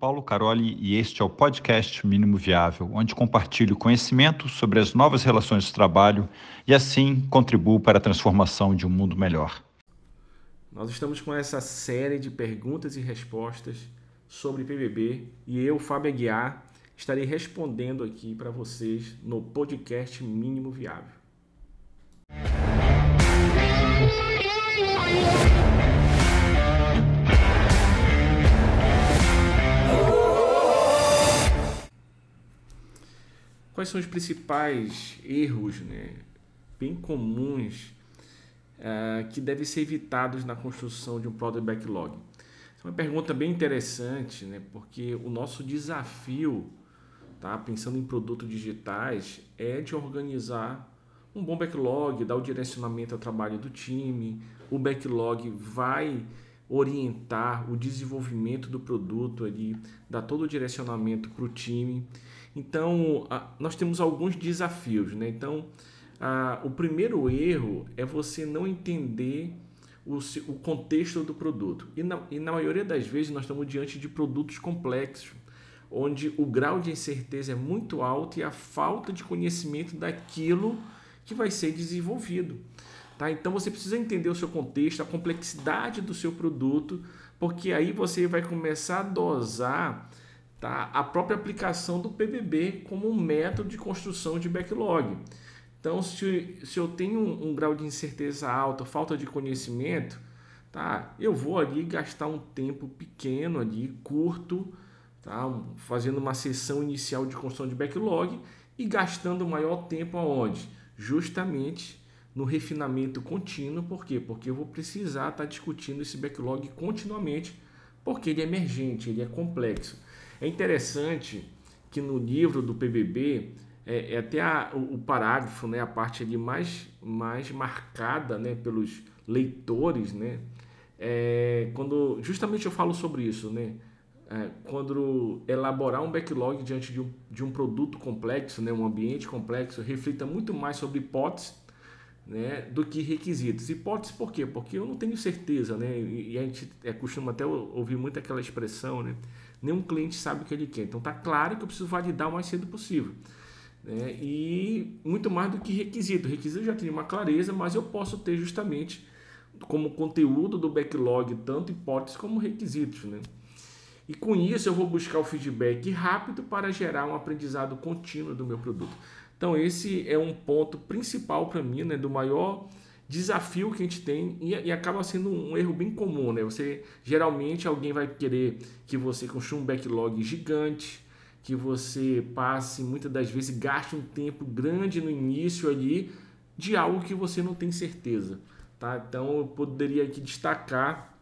Paulo Caroli e este é o podcast Mínimo Viável, onde compartilho conhecimento sobre as novas relações de trabalho e assim contribuo para a transformação de um mundo melhor. Nós estamos com essa série de perguntas e respostas sobre PBB e eu, Fábio Aguiar, estarei respondendo aqui para vocês no podcast Mínimo Viável. Quais são os principais erros né, bem comuns uh, que devem ser evitados na construção de um Product Backlog? é uma pergunta bem interessante, né, porque o nosso desafio, tá, pensando em produtos digitais, é de organizar um bom backlog, dar o direcionamento ao trabalho do time. O backlog vai orientar o desenvolvimento do produto ali, dar todo o direcionamento para o time. Então, nós temos alguns desafios, né? Então, o primeiro erro é você não entender o, o contexto do produto. E na, e na maioria das vezes nós estamos diante de produtos complexos, onde o grau de incerteza é muito alto e a falta de conhecimento daquilo que vai ser desenvolvido. Tá? Então você precisa entender o seu contexto, a complexidade do seu produto, porque aí você vai começar a dosar tá? a própria aplicação do PBB como um método de construção de backlog. Então, se, se eu tenho um, um grau de incerteza alta, falta de conhecimento, tá? eu vou ali gastar um tempo pequeno, ali, curto, tá? fazendo uma sessão inicial de construção de backlog e gastando maior tempo aonde? Justamente no refinamento contínuo, por quê? Porque eu vou precisar estar tá discutindo esse backlog continuamente, porque ele é emergente, ele é complexo. É interessante que no livro do PBB, é, é até a, o, o, parágrafo, né, a parte ali mais, mais marcada né, pelos leitores, né, é, quando justamente eu falo sobre isso, né, é, quando elaborar um backlog diante de um, de um produto complexo, né, um ambiente complexo, reflita muito mais sobre hipóteses né, do que requisitos. Hipóteses por quê? Porque eu não tenho certeza, né, e, a gente é, costuma até ouvir muito aquela expressão, né, nenhum cliente sabe o que ele quer. Então tá claro que eu preciso validar o mais cedo possível. Né, e muito mais do que requisito. Requisito já tem uma clareza, mas eu posso ter justamente como conteúdo do backlog tanto hipóteses como requisitos. Né? E com isso eu vou buscar o feedback rápido para gerar um aprendizado contínuo do meu produto. Então esse é um ponto principal para mim, né, do maior desafio que a gente tem e, e, acaba sendo um erro bem comum, né? Você geralmente alguém vai querer que você construa um backlog gigante, que você passe muitas das vezes gaste um tempo grande no início ali de algo que você não tem certeza, tá? Então eu poderia aqui destacar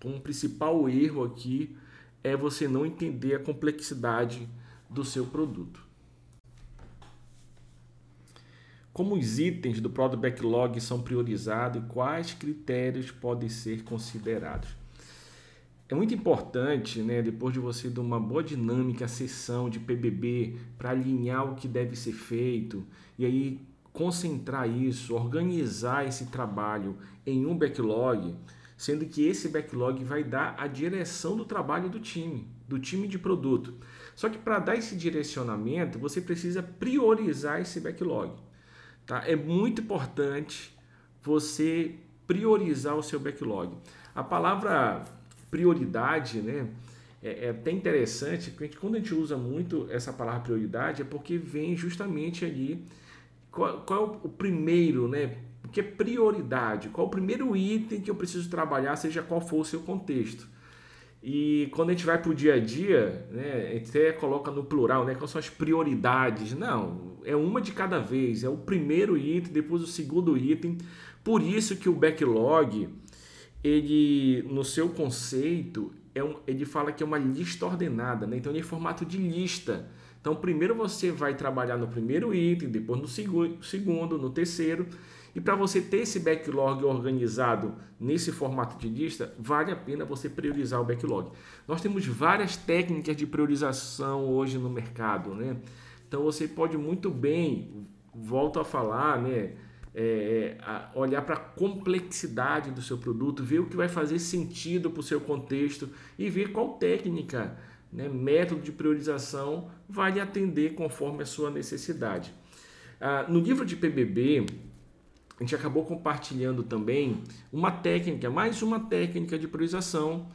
como principal erro aqui é você não entender a complexidade do seu produto. Como os itens do Product Backlog são priorizados e quais critérios podem ser considerados? É muito importante, né, depois de você dar uma boa dinâmica, sessão de PBB, para alinhar o que deve ser feito e aí concentrar isso, organizar esse trabalho em um backlog, sendo que esse backlog vai dar a direção do trabalho do time, do time de produto. Só que para dar esse direcionamento, você precisa priorizar esse backlog. Tá? É muito importante você priorizar o seu backlog. A palavra prioridade, né? É, é até interessante, porque quando a gente usa muito essa palavra prioridade, é porque vem justamente ali qual, qual é o primeiro, né? Porque é prioridade, qual é o primeiro item que eu preciso trabalhar, seja qual for o seu contexto. E quando a gente vai para o dia a dia, né, a gente até coloca no plural, né, quais são as prioridades. Não, é uma de cada vez, é o primeiro item, depois o segundo item. Por isso que o backlog, ele, no seu conceito, é um, ele fala que é uma lista ordenada, né? então ele é em formato de lista. Então, primeiro você vai trabalhar no primeiro item, depois no segundo, no terceiro. E para você ter esse backlog organizado nesse formato de lista, vale a pena você priorizar o backlog. Nós temos várias técnicas de priorização hoje no mercado, né? Então você pode muito bem, volto a falar, né? É, olhar para a complexidade do seu produto, ver o que vai fazer sentido para o seu contexto e ver qual técnica né, método de priorização, vai atender conforme a sua necessidade. Ah, no livro de PBB, a gente acabou compartilhando também uma técnica, mais uma técnica de priorização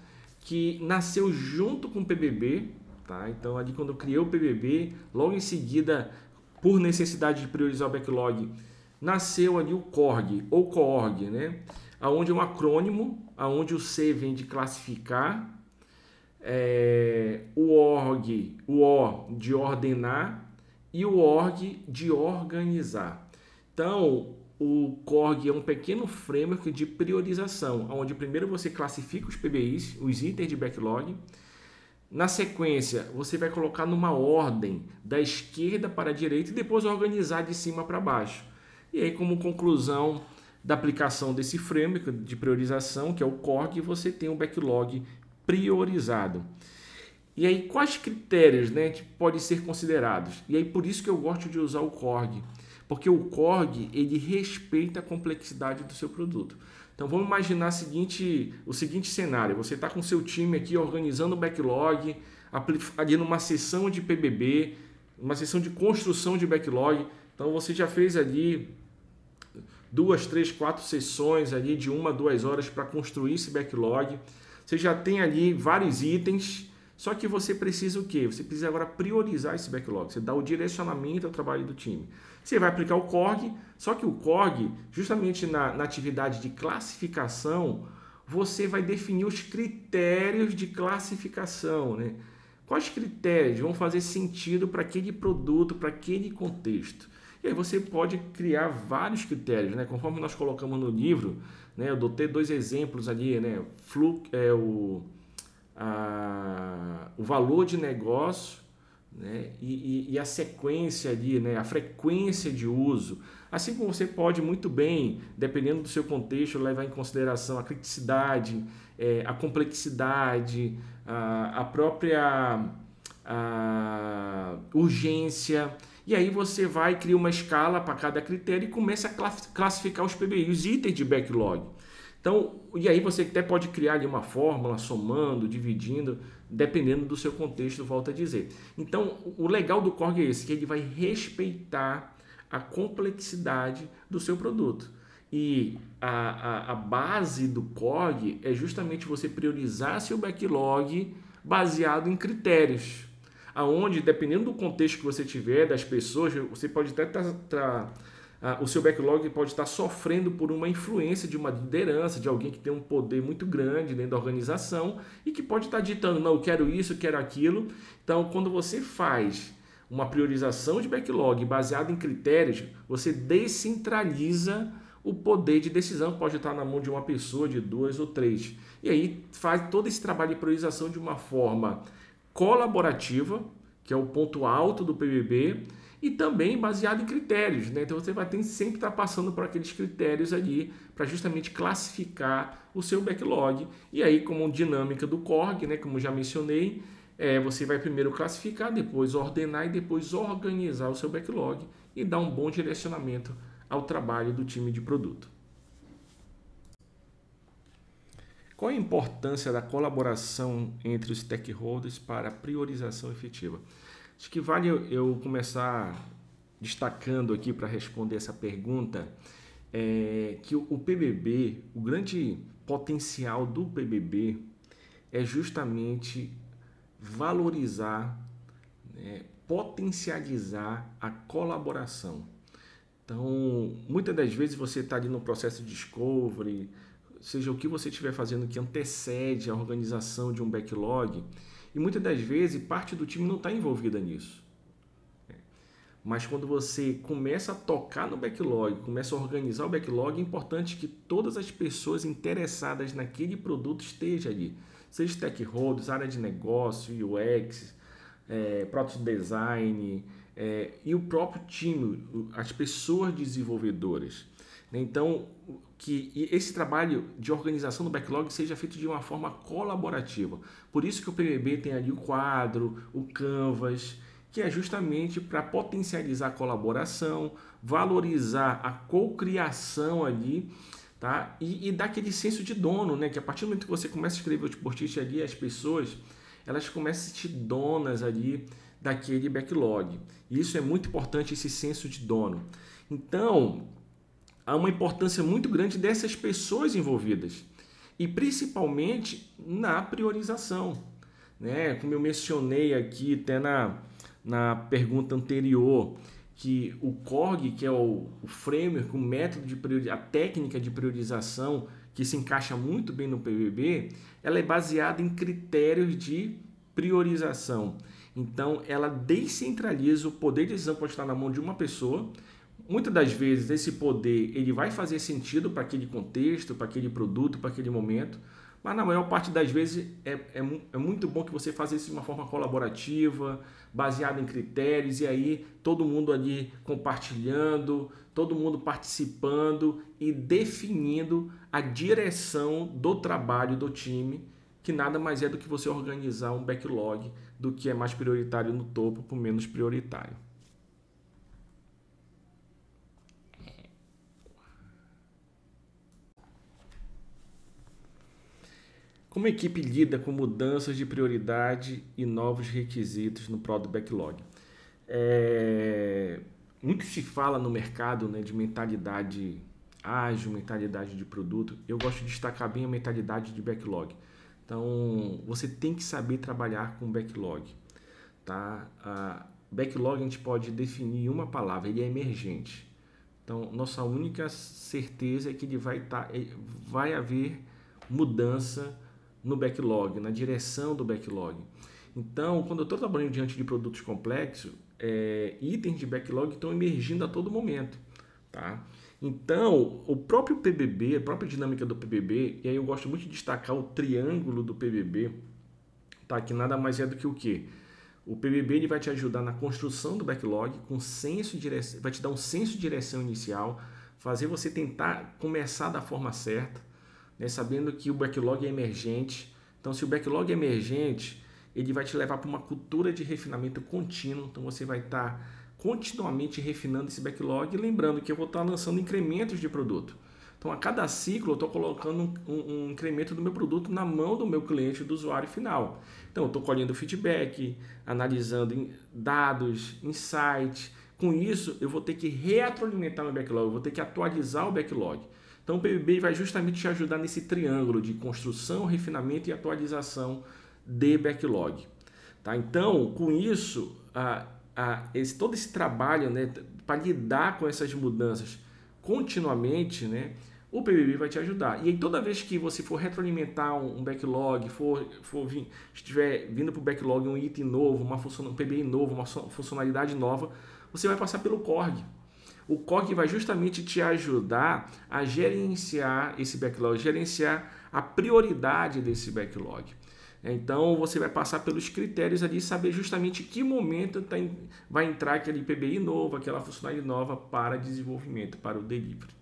que nasceu junto com o PBB. Tá? Então, ali quando eu criei o PBB, logo em seguida, por necessidade de priorizar o backlog, nasceu ali o CORG, ou CORG, né? onde é um acrônimo, onde o C vem de classificar, é, o ORG, o O de ordenar e o ORG de organizar. Então, o CORG é um pequeno framework de priorização, onde primeiro você classifica os PBIs, os itens de backlog. Na sequência, você vai colocar numa ordem da esquerda para a direita e depois organizar de cima para baixo. E aí, como conclusão da aplicação desse framework de priorização, que é o CORG, você tem um backlog priorizado. E aí, quais critérios né, podem ser considerados? E aí, por isso que eu gosto de usar o CORG porque o CORG ele respeita a complexidade do seu produto. Então vamos imaginar o seguinte, o seguinte cenário: você está com seu time aqui organizando o backlog, ali numa sessão de PBB, uma sessão de construção de backlog. Então você já fez ali duas, três, quatro sessões ali de uma, duas horas para construir esse backlog. Você já tem ali vários itens, só que você precisa o quê? Você precisa agora priorizar esse backlog. Você dá o direcionamento ao trabalho do time. Você vai aplicar o CORG, só que o CORG, justamente na, na atividade de classificação, você vai definir os critérios de classificação. Né? Quais critérios vão fazer sentido para aquele produto, para aquele contexto? E aí você pode criar vários critérios, né? Conforme nós colocamos no livro, né? Eu dotei dois exemplos ali, né? Flu, é o, a, o valor de negócio né? E, e, e, a sequência ali, né? a frequência de uso. Assim como você pode muito bem, dependendo do seu contexto, levar em consideração a criticidade, é, a complexidade, a, a própria a urgência. E aí você vai criar uma escala para cada critério e começa a classificar os PBI, os itens de backlog. Então, e aí você até pode criar ali uma fórmula, somando, dividindo, dependendo do seu contexto, volta a dizer. Então, o legal do Korg é esse, que ele vai respeitar a complexidade do seu produto. E a, a, a base do Korg é justamente você priorizar seu backlog baseado em critérios. Aonde, dependendo do contexto que você tiver, das pessoas, você pode até estar... Ah, o seu backlog pode estar sofrendo por uma influência de uma liderança, de alguém que tem um poder muito grande dentro da organização e que pode estar ditando, não, eu quero isso, eu quero aquilo. Então, quando você faz uma priorização de backlog baseada em critérios, você descentraliza o poder de decisão, pode estar na mão de uma pessoa, de duas ou três. E aí faz todo esse trabalho de priorização de uma forma colaborativa, que é o ponto alto do PBB, e também baseado em critérios. Né? Então você vai ter sempre estar passando por aqueles critérios ali para justamente classificar o seu backlog. E aí, como dinâmica do CORG, né? como já mencionei, é, você vai primeiro classificar, depois ordenar e depois organizar o seu backlog e dar um bom direcionamento ao trabalho do time de produto. Qual a importância da colaboração entre os stakeholders para a priorização efetiva? Acho que vale eu começar destacando aqui para responder essa pergunta é que o PBB, o grande potencial do PBB é justamente valorizar, né, potencializar a colaboração. Então, muitas das vezes você está ali no processo de discovery, seja o que você estiver fazendo que antecede a organização de um backlog, e muitas das vezes parte do time não está envolvida nisso. Mas quando você começa a tocar no backlog, começa a organizar o backlog, é importante que todas as pessoas interessadas naquele produto estejam ali. Seja stakeholders, área de negócio, UX, é, product design é, e o próprio time, as pessoas desenvolvedoras. Então, que esse trabalho de organização do backlog seja feito de uma forma colaborativa. Por isso que o PBB tem ali o quadro, o Canvas, que é justamente para potencializar a colaboração, valorizar a cocriação ali, tá? E, e dar aquele senso de dono, né? Que a partir do momento que você começa a escrever o post ali, as pessoas elas começam a se sentir donas ali daquele backlog. E isso é muito importante, esse senso de dono. Então, há uma importância muito grande dessas pessoas envolvidas e principalmente na priorização. Né? Como eu mencionei aqui até na, na pergunta anterior, que o CORG, que é o, o framework, o método de priorização, a técnica de priorização que se encaixa muito bem no PBB, ela é baseada em critérios de priorização. Então, ela descentraliza o poder de decisão pode estar na mão de uma pessoa. Muitas das vezes esse poder ele vai fazer sentido para aquele contexto, para aquele produto, para aquele momento, mas na maior parte das vezes é, é, é, muito bom que você faça isso de uma forma colaborativa, baseada em critérios, e aí todo mundo ali compartilhando, todo mundo participando e definindo a direção do trabalho do time, que nada mais é do que você organizar um backlog do que é mais prioritário no topo para o menos prioritário. Como a equipe lida com mudanças de prioridade e novos requisitos no Product Backlog? É... Muito se fala no mercado né, de mentalidade ágil, mentalidade de produto. Eu gosto de destacar bem a mentalidade de backlog. Então, você tem que saber trabalhar com backlog. Tá? A backlog a gente pode definir uma palavra, ele é emergente. Então, nossa única certeza é que ele vai, tá, vai haver mudança no backlog, na direção do backlog. Então, quando eu estou trabalhando diante de produtos complexos, é, itens de backlog estão emergindo a todo momento. Tá? Então, o próprio PBB, a própria dinâmica do PBB, e aí eu gosto muito de destacar o triângulo do PBB, tá? que nada mais é do que o quê? O PBB ele vai te ajudar na construção do backlog, com senso direção, vai te dar um senso de direção inicial, fazer você tentar começar da forma certa, né, sabendo que o backlog é emergente. Então, se o backlog é emergente, ele vai te levar para uma cultura de refinamento contínuo. Então, você vai estar tá continuamente refinando esse backlog. Lembrando que eu vou estar tá lançando incrementos de produto. Então, a cada ciclo, eu estou colocando um, um, incremento do meu produto na mão do meu cliente, do usuário final. Então, eu estou colhendo feedback, analisando dados, insights. Com isso, eu vou ter que retroalimentar meu backlog, eu vou ter que atualizar o backlog. Então, o PBB vai justamente te ajudar nesse triângulo de construção, refinamento e atualização de backlog. Tá? Então, com isso, a, a, esse, todo esse trabalho né, para lidar com essas mudanças continuamente, né, o PBB vai te ajudar. E aí, toda vez que você for retroalimentar um, backlog, for, for estiver vindo para o backlog um item novo, uma um PBI novo, uma funcionalidade nova, você vai passar pelo CORG. O COG vai justamente te ajudar a gerenciar esse backlog, gerenciar a prioridade desse backlog. Então você vai passar pelos critérios ali, saber justamente que momento tá vai entrar aquele PBI novo, aquela funcionalidade nova para desenvolvimento, para o delivery.